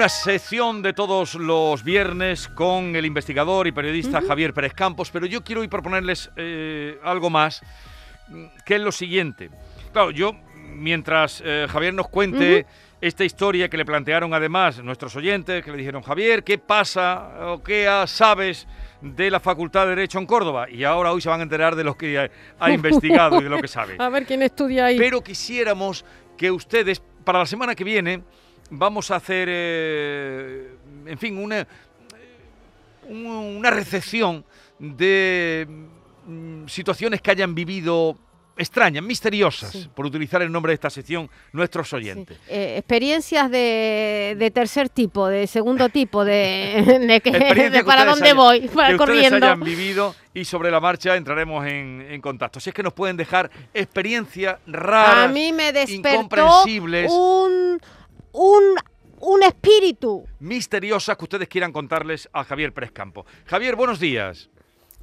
Una sección de todos los viernes con el investigador y periodista Javier Pérez Campos, pero yo quiero hoy proponerles eh, algo más, mm, que es lo siguiente. Claro, yo, mientras eh, Javier nos cuente esta historia que le plantearon además nuestros oyentes, que le dijeron, Javier, ¿qué pasa o qué sabes de la Facultad de Derecho en Córdoba? Y ahora hoy se van a enterar de lo que ha, ha investigado y de lo que sabe. A ver quién estudia ahí. Pero quisiéramos que ustedes, para la semana que viene, vamos a hacer, eh, en fin, una, una recepción de mm, situaciones que hayan vivido extrañas, misteriosas, Sí. por utilizar el nombre de esta sección, nuestros Sí. oyentes. Eh, experiencias de, de tercer tipo, de segundo tipo, de, de que- de que para ustedes dónde hayan- voy, que para ustedes corriendo. hayan vivido y sobre la marcha entraremos en, en contacto. Si es que nos pueden dejar experiencias raras, A mí me despertó incomprensibles, un, un, un espíritu. misteriosas que ustedes quieran contarles a Javier Pérez Campo. Javier, buenos días.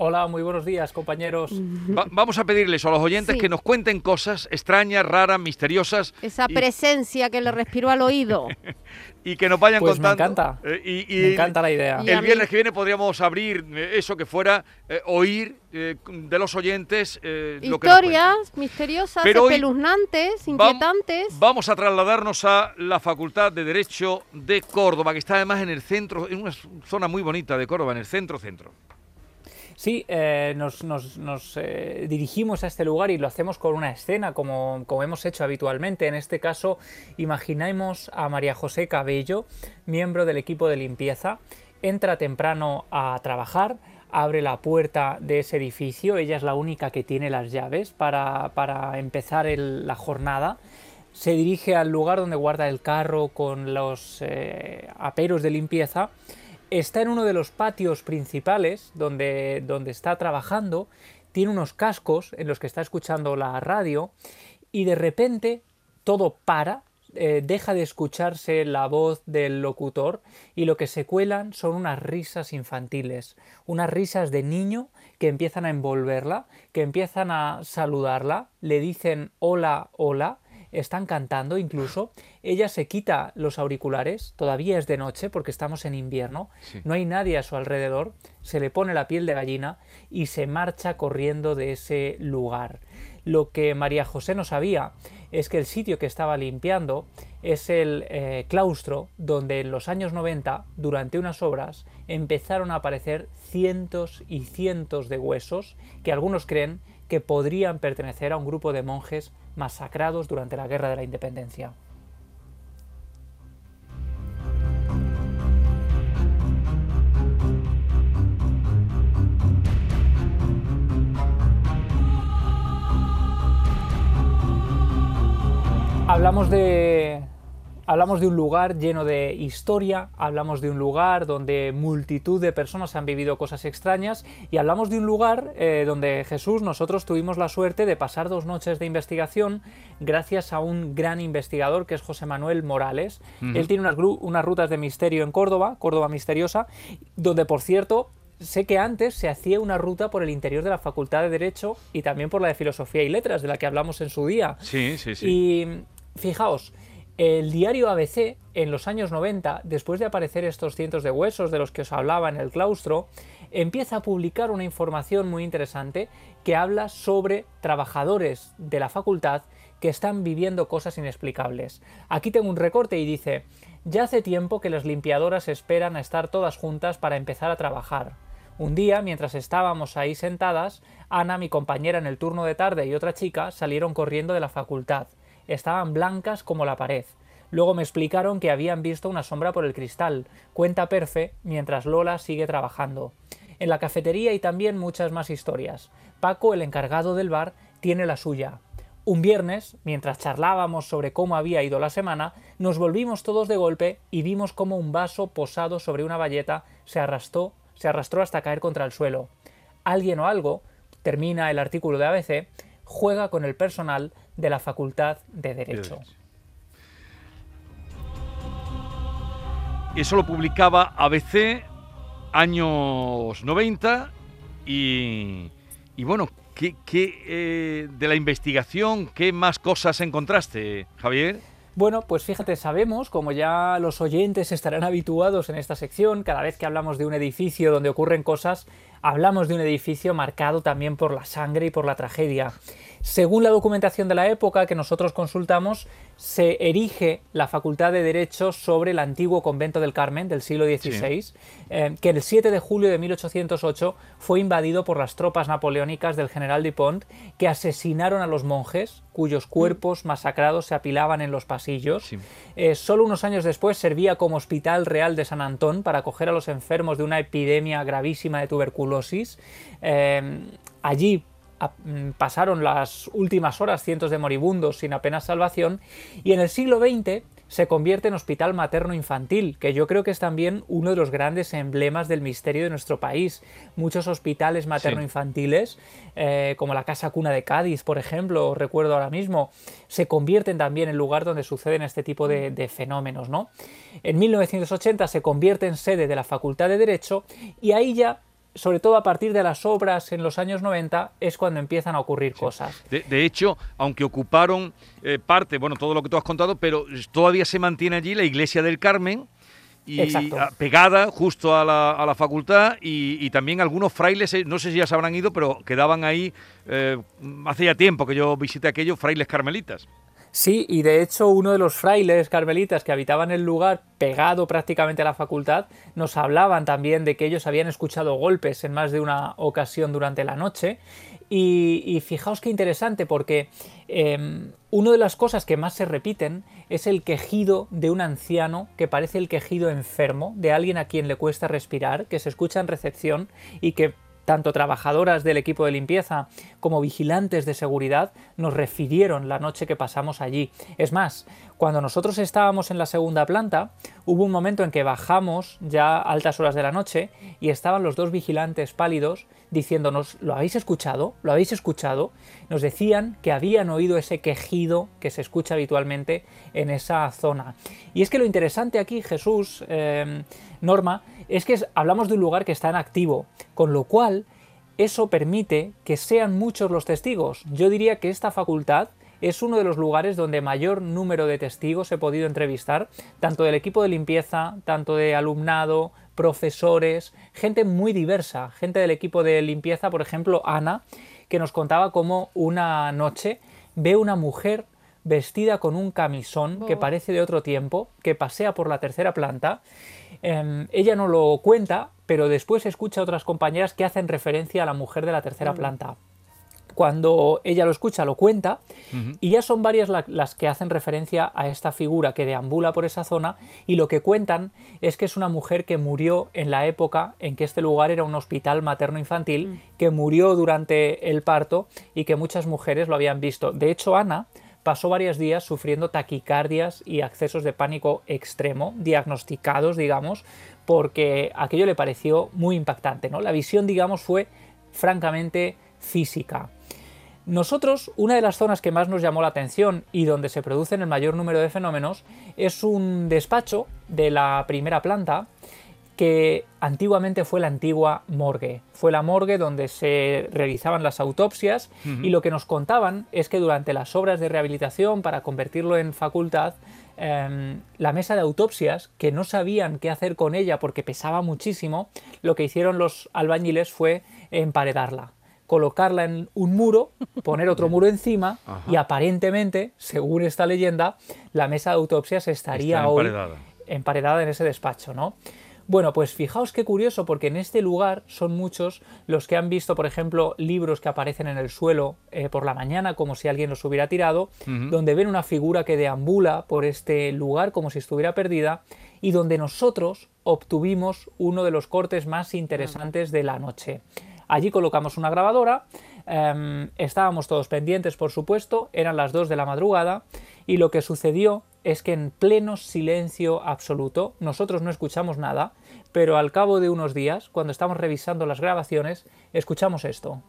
Hola, muy buenos días, compañeros. Va- vamos a pedirles a los oyentes Sí. que nos cuenten cosas extrañas, raras, misteriosas Esa y, presencia que le respiró al oído. y que nos vayan Pues me contando. encanta. Eh, y, y Me encanta la idea. El mí- viernes que viene podríamos abrir eh, eso que fuera eh, oír eh, de los oyentes eh, lo que. Historias misteriosas, Pero espeluznantes, Vam- inquietantes. Vamos a trasladarnos a la Facultad de Derecho de Córdoba, que está además en el centro, en una zona muy bonita de Córdoba, en el centro-centro. Sí, eh, nos, eh, dirigimos a este lugar y lo hacemos con una escena, como, hemos hecho habitualmente. En este caso, imaginemos a María José Cabello, miembro del equipo de limpieza. Entra temprano a trabajar, abre la puerta de ese edificio. Ella es la única que tiene las llaves para, empezar la jornada. Se dirige al lugar donde guarda el carro con los eh, aperos de limpieza está en uno de los patios principales donde, donde está trabajando, tiene unos cascos en los que está escuchando la radio y de repente todo para, eh, deja de escucharse la voz del locutor y lo que se cuelan son unas risas infantiles, unas risas de niño que empiezan a envolverla, que empiezan a saludarla, le dicen hola, hola, están cantando incluso. Ella se quita los auriculares, todavía es de noche porque estamos en invierno, Sí. no hay nadie a su alrededor, se le pone la piel de gallina y se marcha corriendo de ese lugar. Lo que María José no sabía es que el sitio que estaba limpiando es el eh, claustro donde en los años 90, durante unas obras, empezaron a aparecer cientos y cientos de huesos que algunos creen que podrían pertenecer a un grupo de monjes masacrados durante la Guerra de la Independencia. Hablamos de, hablamos de un lugar lleno de historia, hablamos de un lugar donde multitud de personas han vivido cosas extrañas y hablamos de un lugar eh, donde Jesús, nosotros tuvimos la suerte de pasar dos noches de investigación gracias a un gran investigador que es José Manuel Morales. Él tiene unas, unas rutas de misterio en Córdoba, Córdoba Misteriosa, donde por cierto sé que antes se hacía una ruta por el interior de la Facultad de Derecho y también por la de Filosofía y Letras, de la que hablamos en su día. Sí, sí, sí. Y fijaos, el diario ABC en los años 90, después de aparecer estos cientos de huesos de los que os hablaba en el claustro, empieza a publicar una información muy interesante que habla sobre trabajadores de la facultad que están viviendo cosas inexplicables. Aquí tengo un recorte y dice, ya hace tiempo que las limpiadoras esperan a estar todas juntas para empezar a trabajar. Un día, mientras estábamos ahí sentadas, Ana, mi compañera en el turno de tarde y otra chica salieron corriendo de la facultad. Estaban blancas como la pared. Luego me explicaron que habían visto una sombra por el cristal. Cuenta Perfe mientras Lola sigue trabajando. En la cafetería hay también muchas más historias. Paco, el encargado del bar, tiene la suya. Un viernes, mientras charlábamos sobre cómo había ido la semana, nos volvimos todos de golpe y vimos cómo un vaso posado sobre una valleta se arrastró, se arrastró hasta caer contra el suelo. Alguien o algo termina el artículo de ABC, juega con el personal de la Facultad de Derecho. Eso lo publicaba ABC años 90 y, bueno, ¿qué, eh, de la investigación, qué más cosas encontraste, Javier? Bueno, pues fíjate, sabemos, como ya los oyentes estarán habituados en esta sección, cada vez que hablamos de un edificio donde ocurren cosas, hablamos de un edificio marcado también por la sangre y por la tragedia. Según la documentación de la época que nosotros consultamos, se erige la Facultad de Derecho sobre el antiguo convento del Carmen del siglo XVI, eh, que el 7 de julio de 1808 fue invadido por las tropas napoleónicas del general Dupont, que asesinaron a los monjes, cuyos mm. cuerpos masacrados se apilaban en los pasillos. Eh, solo unos años después servía como Hospital Real de San Antón para acoger a los enfermos de una epidemia gravísima de tuberculosis. Eh, allí Mm, pasaron las últimas horas cientos de moribundos sin apenas salvación y en el siglo XX se convierte en hospital materno-infantil, que yo creo que es también uno de los grandes emblemas del misterio de nuestro país. Muchos hospitales materno-infantiles, eh, como la Casa Cuna de Cádiz, por ejemplo, recuerdo ahora mismo, se convierten también en lugar donde suceden este tipo de, de fenómenos. ¿no? En 1980 se convierte en sede de la Facultad de Derecho y ahí ya sobre todo a partir de las obras en los años 90, es cuando empiezan a ocurrir cosas. De, hecho, aunque ocuparon eh, parte, bueno, todo lo que tú has contado, pero todavía se mantiene allí la iglesia del Carmen. Y pegada justo a la, facultad y, también algunos frailes, eh, no sé si ya se habrán ido, pero quedaban ahí eh, hace ya tiempo que yo visité aquellos frailes carmelitas. Sí, y de hecho uno de los frailes carmelitas que habitaban el lugar pegado prácticamente a la facultad nos hablaban también de que ellos habían escuchado golpes en más de una ocasión durante la noche. Y, fijaos qué interesante porque em, una de las cosas que más se repiten es el quejido de un anciano que parece el quejido enfermo de alguien a quien le cuesta respirar, que se escucha en recepción y que tanto trabajadoras del equipo de limpieza como vigilantes de seguridad nos refirieron la noche que pasamos allí. Es más, cuando nosotros estábamos en la segunda planta, hubo un momento en que bajamos ya altas horas de la noche y estaban los dos vigilantes pálidos diciéndonos, ¿lo habéis escuchado? ¿Lo habéis escuchado? Nos decían que habían oído ese quejido que se escucha habitualmente en esa zona. Y es que lo interesante aquí, Jesús, eh, Norma, es que hablamos de un lugar que está en activo, con lo cual eso permite que sean muchos los testigos. Yo diría que esta facultad es uno de los lugares donde mayor número de testigos he podido entrevistar, tanto del equipo de limpieza, tanto de alumnado, profesores, gente muy diversa, gente del equipo de limpieza, por ejemplo, Ana, que nos contaba cómo una noche ve una mujer vestida con un camisón que oh. parece de otro tiempo, que pasea por la tercera planta Em, ella no lo cuenta, pero después escucha a otras compañeras que hacen referencia a la mujer de la tercera mm. planta. Cuando ella lo escucha, lo cuenta, y ya son varias las que hacen referencia a esta figura que deambula por esa zona, y lo que cuentan es que es una mujer que murió en la época en que este lugar era un hospital materno-infantil, mm. que murió durante el parto y que muchas mujeres lo habían visto. De hecho, Ana, pasó varios días sufriendo taquicardias y accesos de pánico extremo, diagnosticados, digamos, porque aquello le pareció muy impactante. ¿no? La visión, digamos, fue francamente física. Nosotros, una de las zonas que más nos llamó la atención y donde se producen el mayor número de fenómenos es un despacho de la primera planta que antiguamente fue la antigua morgue. Fue la morgue donde se realizaban las autopsias y lo que nos contaban es que durante las obras de rehabilitación para convertirlo en facultad, em, la mesa de autopsias, que no sabían qué hacer con ella porque pesaba muchísimo, lo que hicieron los albañiles fue emparedarla colocarla en un muro, poner otro muro encima y aparentemente, según esta leyenda, la mesa de autopsias estaría hoy emparedada en ese despacho, ¿no? Bueno, pues fijaos qué curioso, porque en este lugar son muchos los que han visto, por ejemplo, libros que aparecen en el suelo eh, por la mañana, como si alguien los hubiera tirado, donde ven una figura que deambula por este lugar como si estuviera perdida, y donde nosotros obtuvimos uno de los cortes más interesantes de la noche. Allí colocamos una grabadora, em, estábamos todos pendientes, por supuesto, eran las 2 de la madrugada, y lo que sucedió es que en pleno silencio absoluto, nosotros no escuchamos nada, pero al cabo de unos días, cuando estamos revisando las grabaciones, escuchamos esto.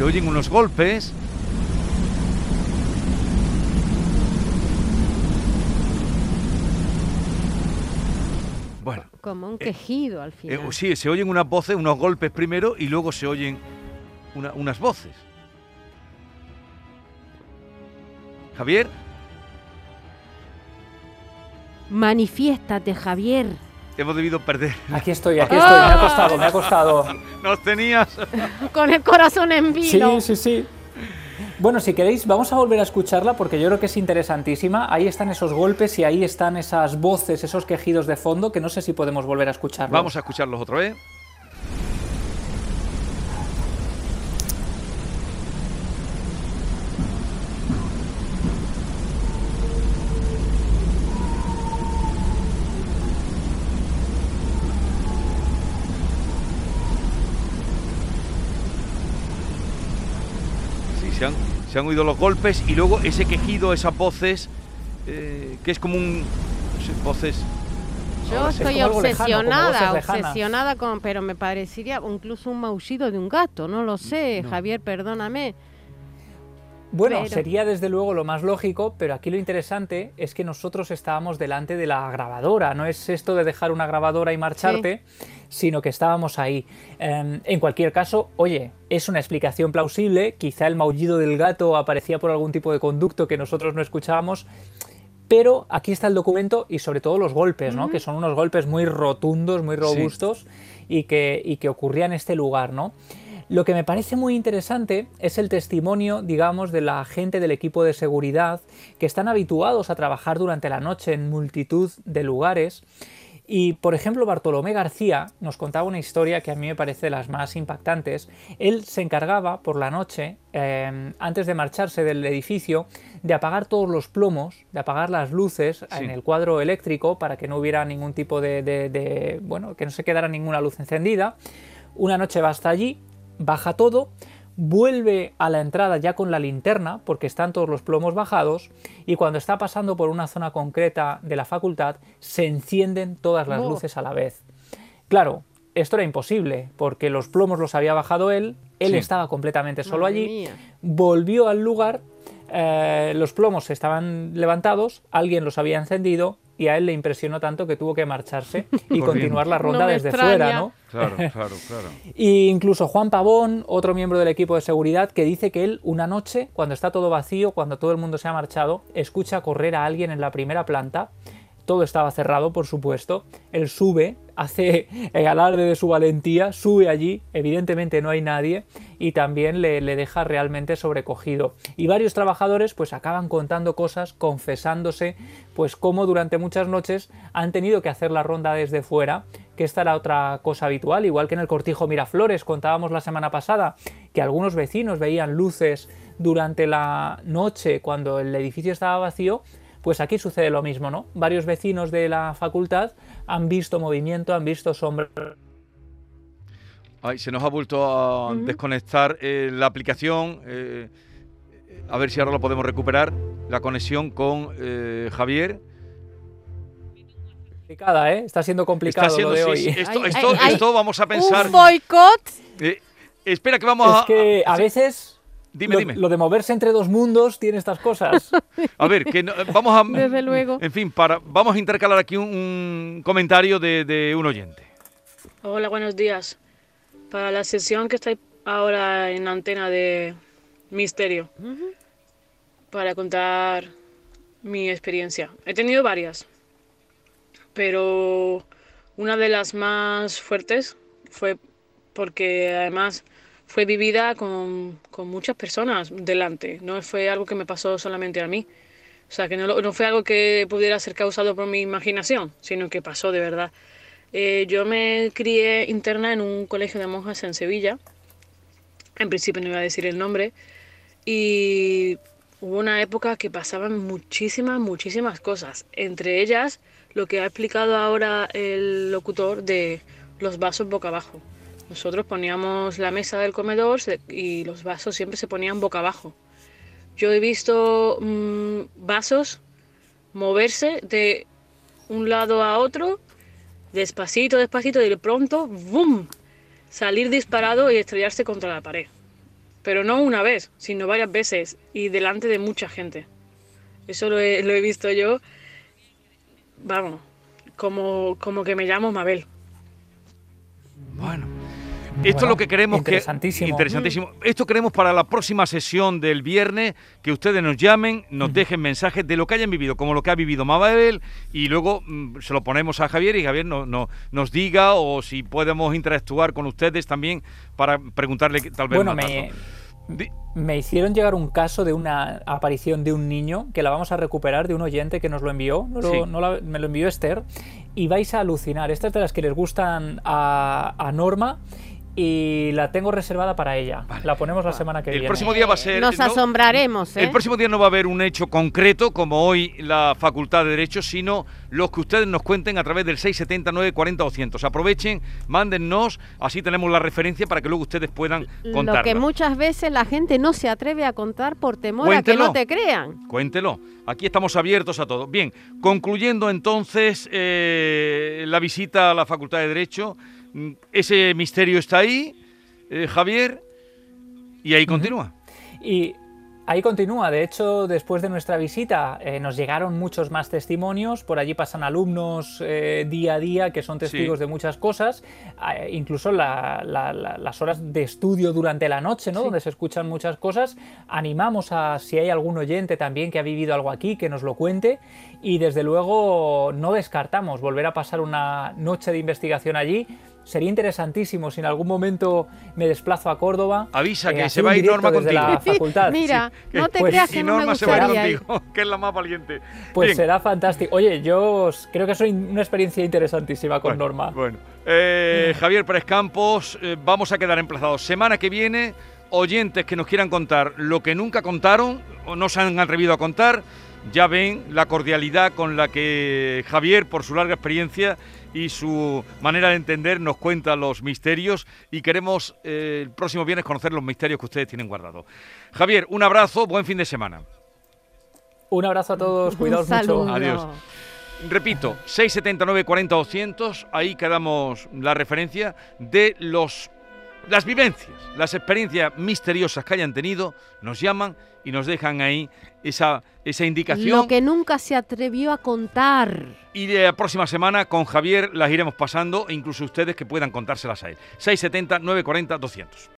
Se oyen unos golpes. Bueno, Como un quejido al eh, final. sí, se oyen unas voces, unos golpes primero y luego se oyen una- unas voces. Javier, Manifiéstate, Javier. Hemos debido perder. Aquí estoy, aquí estoy. Me ha costado, me ha costado. Nos tenías. Con el corazón en vilo. Sí, sí, sí. Bueno, si queréis, vamos a volver a escucharla porque yo creo que es interesantísima. Ahí están esos golpes y ahí están esas voces, esos quejidos de fondo que no sé si podemos volver a escucharlos. Vamos a escucharlos otra vez. Se han, se han oído los golpes y luego ese quejido, esas voces, eh, que es como un... no sé, voces... Yo estoy lejano, obsesionada, obsesionada con, pero me parecería incluso un maullido de un gato, no lo sé, No. Javier, perdóname. Bueno, Pero- sería desde luego lo más lógico, pero aquí lo interesante es que nosotros estábamos delante de la grabadora. No es esto de dejar una grabadora y marcharte, sino que estábamos ahí. Em, en cualquier caso, oye, es una explicación plausible. Quizá el maullido del gato aparecía por algún tipo de conducto que nosotros no escuchábamos. Pero aquí está el documento y sobre todo los golpes, ¿no? Que son unos golpes muy rotundos, muy robustos y, que, y que ocurría en este lugar, ¿no? Lo que me parece muy interesante es el testimonio, digamos, de la gente del equipo de seguridad que están habituados a trabajar durante la noche en multitud de lugares. Y, por ejemplo, Bartolomé García nos contaba una historia que a mí me parece de las más impactantes. Él se encargaba por la noche, eh, antes de marcharse del edificio, de apagar todos los plomos, de apagar las luces Sí. en el cuadro eléctrico para que no hubiera ningún tipo de, de- de- bueno, que no se quedara ninguna luz encendida. Una noche va hasta allí, baja todo, vuelve a la entrada ya con la linterna, porque están todos los plomos bajados, y cuando está pasando por una zona concreta de la facultad, se encienden todas las Oh. luces a la vez. Claro, esto era imposible, porque los plomos los había bajado él, él Sí. estaba completamente solo Madre allí, mía. volvió al lugar, eh, los plomos estaban levantados, alguien los había encendido y a él le impresionó tanto que tuvo que marcharse y Corriendo. continuar la ronda No desde extraña. fuera, ¿no? Claro, claro, claro. Y incluso Juan Pavón, otro miembro del equipo de seguridad, que dice que él una noche, cuando está todo vacío, cuando todo el mundo se ha marchado, escucha correr a alguien en la primera planta. Todo estaba cerrado, por supuesto. Él sube, hace el alarde de su valentía, sube allí, evidentemente no hay nadie, y también le, le deja realmente sobrecogido. Y varios trabajadores pues acaban contando cosas, confesándose, pues cómo durante muchas noches han tenido que hacer la ronda desde fuera, que esta era otra cosa habitual, igual que en el cortijo Miraflores contábamos la semana pasada, que algunos vecinos veían luces durante la noche cuando el edificio estaba vacío, pues aquí sucede lo mismo, ¿no? Varios vecinos de la facultad han visto movimiento, han visto sombras. Ay, se nos ha vuelto a desconectar eh, la aplicación. eh, a ver si ahora lo podemos recuperar. La conexión con eh, Javier. Complicada, ¿eh? Está siendo complicado Está siendo, lo de sí, hoy. sí, esto, Ay, esto, ay, ay. esto vamos a pensar. Un boicot. eh, espera que vamos a. Es que a veces Dime, lo, dime. lo de moverse entre dos mundos tiene estas cosas. A ver, que no- vamos a. Desde luego. En fin, para, vamos a intercalar aquí un, un comentario de, de un oyente. Hola, buenos días. Para la sesión que está ahora en la antena de Misterio, para contar mi experiencia. He tenido varias, pero una de las más fuertes fue porque además fue vivida con, con muchas personas delante. No fue algo que me pasó solamente a mí. O sea, que no, no fue algo que pudiera ser causado por mi imaginación, sino que pasó de verdad. Eh, yo me crié interna en un colegio de monjas en Sevilla. En principio no iba a decir el nombre. Y hubo una época que pasaban muchísimas, muchísimas cosas. Entre ellas, lo que ha explicado ahora el locutor de los vasos boca abajo. Nosotros poníamos la mesa del comedor y los vasos siempre se ponían boca abajo. Yo he visto mm, vasos moverse de un lado a otro despacito, despacito, y de pronto, ¡boom! Salir disparado y estrellarse contra la pared. pero no una vez, sino varias veces y delante de mucha gente. Eso lo he, lo he visto yo, vamos, como, como que me llamo Mabel. Bueno. Esto es lo que queremos interesantísimo. que interesantísimo. Esto queremos para la próxima sesión del viernes que ustedes nos llamen, nos dejen mensajes de lo que hayan vivido, como lo que ha vivido Mabel y luego mm, se lo ponemos a Javier y Javier no, no- nos diga o si podemos interactuar con ustedes también para preguntarle tal vez Bueno, más me, me hicieron llegar un caso de una aparición de un niño que la vamos a recuperar de un oyente que nos lo envió, no lo- Sí. no la- me lo envió Esther, y vais a alucinar. Esta es de las que les gustan a, a Norma y la tengo reservada para ella. Vale. La ponemos la semana que El viene. próximo día va a ser Nos no- asombraremos, ¿eh? El próximo día no va a haber un hecho concreto, como hoy la Facultad de Derecho, sino los que ustedes nos cuenten a través del 679 40 200. Aprovechen, mándennos, así tenemos la referencia para que luego ustedes puedan contarla. Lo que muchas veces la gente no se atreve a contar por temor a Cuéntelo. que no te crean. Cuéntelo. Aquí estamos abiertos a todo. Bien, concluyendo entonces eh, la visita a la Facultad de Derecho, ese misterio está ahí, eh, Javier, y ahí continúa. Y ahí continúa. De hecho, después de nuestra visita eh, nos llegaron muchos más testimonios. Por allí pasan alumnos eh, día a día que son testigos Sí. de muchas cosas. eh, incluso la- la- la- las horas de estudio durante la noche, ¿no? Donde se escuchan muchas cosas. Animamos a si hay algún oyente también que ha vivido algo aquí, que nos lo cuente. Y desde luego no descartamos volver a pasar una noche de investigación allí. Sería interesantísimo si en algún momento me desplazo a Córdoba. Avisa que hacer se va a ir Norma desde la contigo. facultad. Mira, Sí, no te pues- creas que no me Norma se va a ir contigo, que es la más valiente. Pues Bien. será fantástico. Oye, yo creo que es una experiencia interesantísima con Bueno, Norma. Bueno, Eh, Javier Pérez Campos, eh, vamos a quedar emplazados. Semana que viene, oyentes que nos quieran contar lo que nunca contaron o no se han atrevido a contar, ya ven la cordialidad con la que Javier, por su larga experiencia y su manera de entender, nos cuenta los misterios y queremos eh, el próximo viernes conocer los misterios que ustedes tienen guardados. Javier, un abrazo, buen fin de semana. Un abrazo a todos, cuidaos saludo. mucho. Adiós. Repito, 679 40 200, ahí quedamos la referencia de los las vivencias, las experiencias misteriosas que hayan tenido, nos llaman y nos dejan ahí esa, esa indicación. Lo que nunca se atrevió a contar. Y de la próxima semana con Javier las iremos pasando, e incluso ustedes que puedan contárselas a él. 670 940 200.